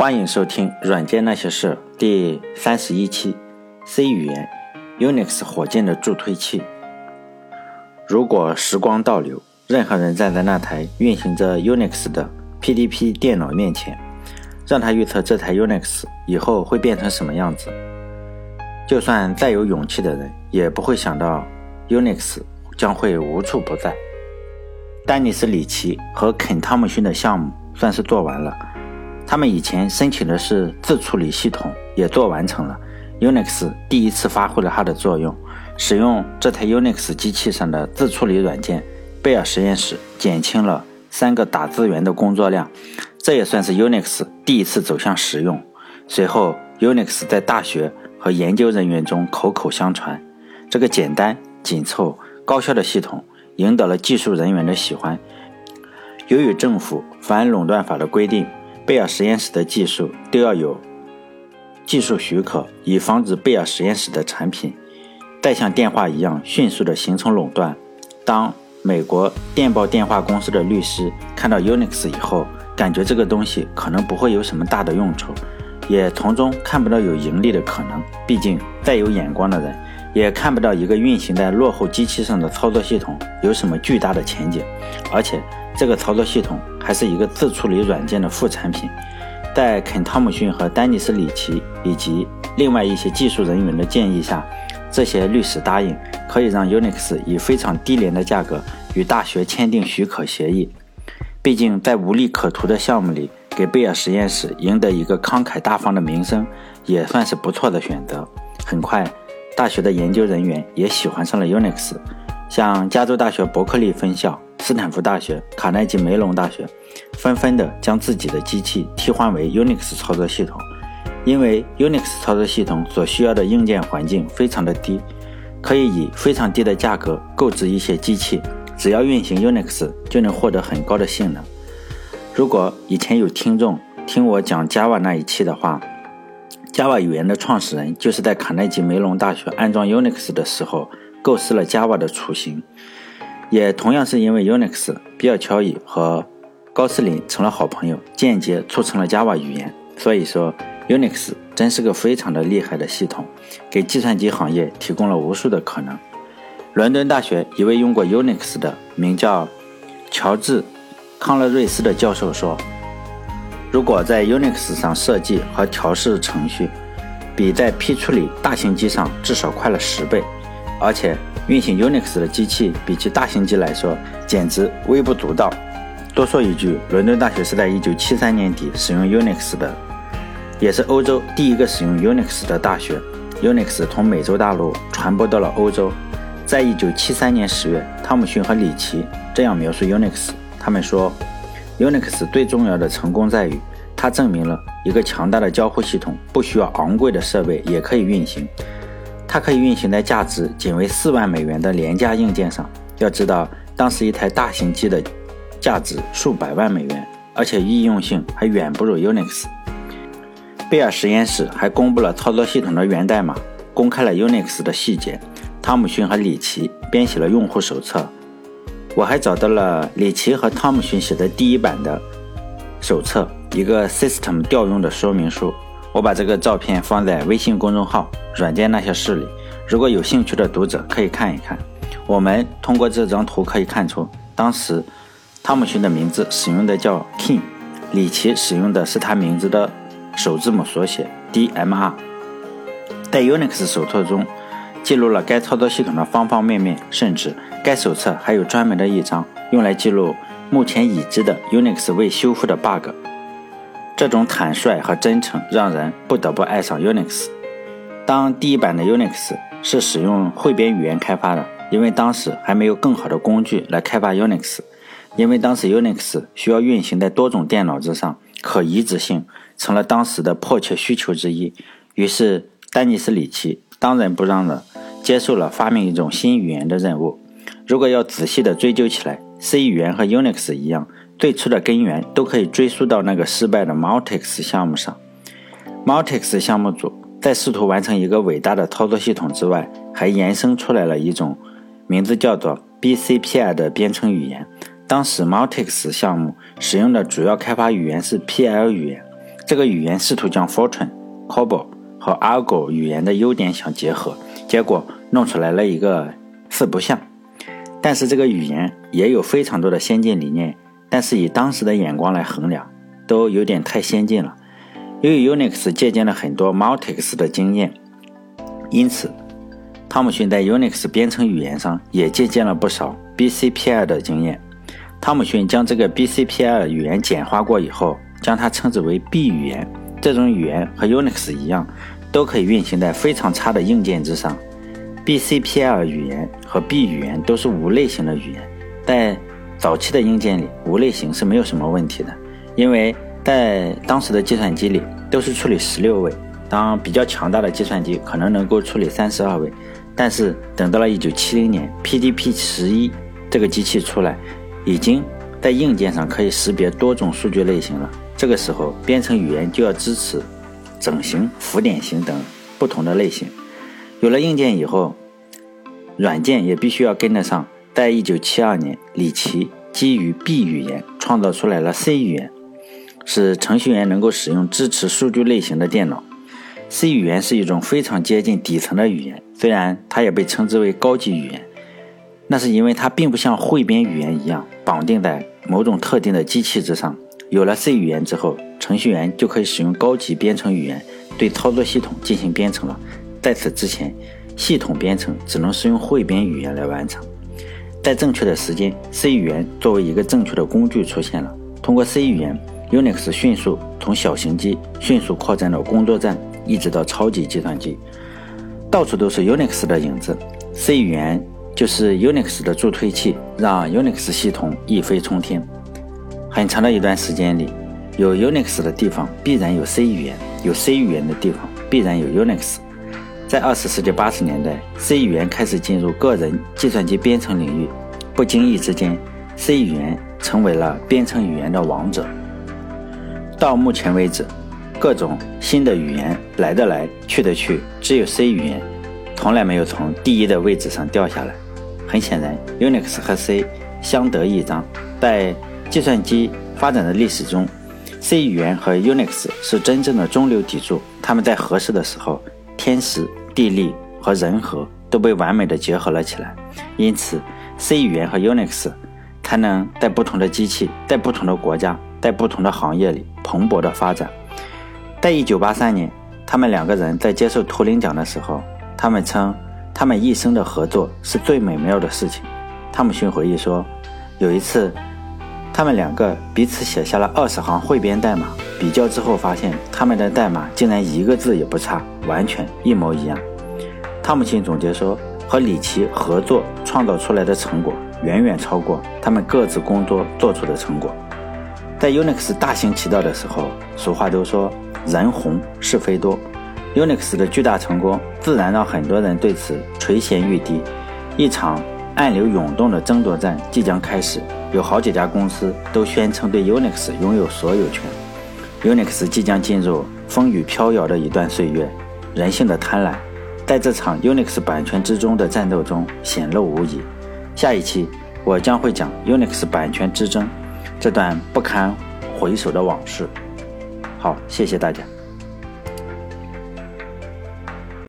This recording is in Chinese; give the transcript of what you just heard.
欢迎收听《软件那些事》第三十一期：C 语言 Unix 火箭的助推器。如果时光倒流，任何人站在那台运行着 Unix 的 PDP 电脑面前，让他预测这台 Unix 以后会变成什么样子，就算再有勇气的人，也不会想到 Unix 将会无处不在。丹尼斯·里奇和肯·汤姆逊的项目算是做完了。他们以前申请的是自处理系统，也做完成了。Unix 第一次发挥了它的作用，使用这台 Unix 机器上的自处理软件，贝尔实验室减轻了三个打字员的工作量。这也算是 Unix 第一次走向实用。随后，Unix 在大学和研究人员中口口相传。这个简单、紧凑、高效的系统赢得了技术人员的喜欢。由于政府反垄断法的规定。贝尔实验室的技术都要有技术许可，以防止贝尔实验室的产品再像电话一样迅速地形成垄断。当美国电报电话公司的律师看到 Unix 以后，感觉这个东西可能不会有什么大的用处，也从中看不到有盈利的可能。毕竟再有眼光的人也看不到一个运行在落后机器上的操作系统有什么巨大的前景，而且。这个操作系统还是一个自处理软件的副产品，在肯·汤姆逊和丹尼斯·里奇以及另外一些技术人员的建议下，这些律师答应可以让 Unix 以非常低廉的价格与大学签订许可协议。毕竟，在无利可图的项目里，给贝尔实验室赢得一个慷慨大方的名声，也算是不错的选择。很快，大学的研究人员也喜欢上了 Unix，像加州大学伯克利分校。斯坦福大学、卡耐基梅隆大学纷纷的将自己的机器替换为 Unix 操作系统，因为 Unix 操作系统所需要的硬件环境非常的低，可以以非常低的价格购置一些机器，只要运行 Unix 就能获得很高的性能。如果以前有听众听我讲 Java 那一期的话，Java 语言的创始人就是在卡耐基梅隆大学安装 Unix 的时候构思了 Java 的雏形。也同样是因为 Unix，比尔·乔伊和高斯林成了好朋友，间接促成了 Java 语言。所以说，Unix 真是个非常的厉害的系统，给计算机行业提供了无数的可能。伦敦大学一位用过 Unix 的名叫乔治·康勒瑞斯的教授说：“如果在 Unix 上设计和调试程序，比在批处理大型机上至少快了十倍，而且。”运行 Unix 的机器比起大型机来说，简直微不足道。多说一句，伦敦大学是在1973年底使用 Unix 的，也是欧洲第一个使用 Unix 的大学。Unix 从美洲大陆传播到了欧洲。在1973年10月，汤姆逊和里奇这样描述 Unix：他们说，Unix 最重要的成功在于，它证明了一个强大的交互系统不需要昂贵的设备也可以运行。它可以运行在价值仅为四万美元的廉价硬件上。要知道，当时一台大型机的价值数百万美元，而且易用性还远不如 Unix。贝尔实验室还公布了操作系统的源代码，公开了 Unix 的细节。汤姆逊和里奇编写了用户手册。我还找到了里奇和汤姆逊写的第一版的手册，一个 System 调用的说明书。我把这个照片放在微信公众号“软件那些事”里，如果有兴趣的读者可以看一看。我们通过这张图可以看出，当时汤姆逊的名字使用的叫 King，里奇使用的是他名字的首字母缩写 DMR。在 Unix 手册中记录了该操作系统的方方面面，甚至该手册还有专门的一章用来记录目前已知的 Unix 未修复的 bug。这种坦率和真诚让人不得不爱上 Unix。当第一版的 Unix 是使用汇编语言开发的，因为当时还没有更好的工具来开发 Unix。因为当时 Unix 需要运行在多种电脑之上，可移植性成了当时的迫切需求之一。于是，丹尼斯·里奇当仁不让地接受了发明一种新语言的任务。如果要仔细地追究起来，C 语言和 Unix 一样。最初的根源都可以追溯到那个失败的 Multix 项目上。Multix 项目组在试图完成一个伟大的操作系统之外，还延伸出来了一种名字叫做 BCPI 的编程语言。当时 Multix 项目使用的主要开发语言是 PL 语言，这个语言试图将 Fortran、COBOL 和 Argo 语言的优点相结合，结果弄出来了一个四不像。但是这个语言也有非常多的先进理念，但是以当时的眼光来衡量，都有点太先进了。由于 Unix 借鉴了很多 Multics 的经验，因此汤姆逊在 Unix 编程语言上也借鉴了不少 BCPL 的经验。汤姆逊将这个 BCPL 语言简化过以后。将它称之为 B 语言，这种语言和 Unix 一样，都可以运行在非常差的硬件之上。BCPL 语言和 B 语言都是无类型的语言，在早期的硬件里，无类型是没有什么问题的，因为在当时的计算机里都是处理十六位，当比较强大的计算机可能能够处理三十二位。但是等到了1970年，PDP 十一这个机器出来，已经在硬件上可以识别多种数据类型了。这个时候，编程语言就要支持整形、浮点型等不同的类型。有了硬件以后，软件也必须要跟得上。在一九七二年，李奇基于 B 语言创造出来了 C 语言，使程序员能够使用支持数据类型的电脑。C 语言是一种非常接近底层的语言，虽然它也被称之为高级语言，那是因为它并不像汇编语言一样绑定在某种特定的机器之上。有了 C 语言之后，程序员就可以使用高级编程语言对操作系统进行编程了。在此之前，系统编程只能是用汇编语言来完成。在正确的时间，C 语言作为一个正确的工具出现了。通过 C 语言，Unix 迅速从小型机迅速扩展到工作站，一直到超级计算机，到处都是 Unix 的影子。C 语言就是 Unix 的助推器，让 Unix 系统一飞冲天。很长的一段时间里，有 Unix 的地方必然有 C 语言，有 C 语言的地方必然有 Unix。在二十世纪八十年代，C 语言开始进入个人计算机编程领域，不经意之间，C 语言成为了编程语言的王者。到目前为止，各种新的语言来的来，去的去，只有 C 语言从来没有从第一的位置上掉下来。很显然，Unix 和 C 相得益彰，在计算机发展的历史中，C 语言和 Unix 是真正的中流砥柱。它们在合适的时候，天时、地利和人和都被完美的结合了起来。因此，C 语言和 Unix 才能在不同的机器、在不同的国家、在不同的行业里蓬勃的发展。在1983年，他们两个人在接受图灵奖的时候，他们称他们一生的合作是最美妙的事情。汤姆逊回忆说，有一次。他们两个彼此写下了二十行汇编代码，比较之后发现他们的代码竟然一个字也不差，完全一模一样。汤姆逊总结说：“和里奇合作创造出来的成果，远远超过他们各自工作做出的成果。”在 Unix 大行其道的时候，俗话都说“人红是非多”。Unix 的巨大成功，自然让很多人对此垂涎欲滴。一场暗流涌动的争夺战即将开始。有好几家公司都宣称对 Unix 拥有所有权，Unix 即将进入风雨飘摇的一段岁月。人性的贪婪，在这场 Unix 版权之中的战斗中显露无遗。下一期我将会讲 Unix 版权之争这段不堪回首的往事。好，谢谢大家。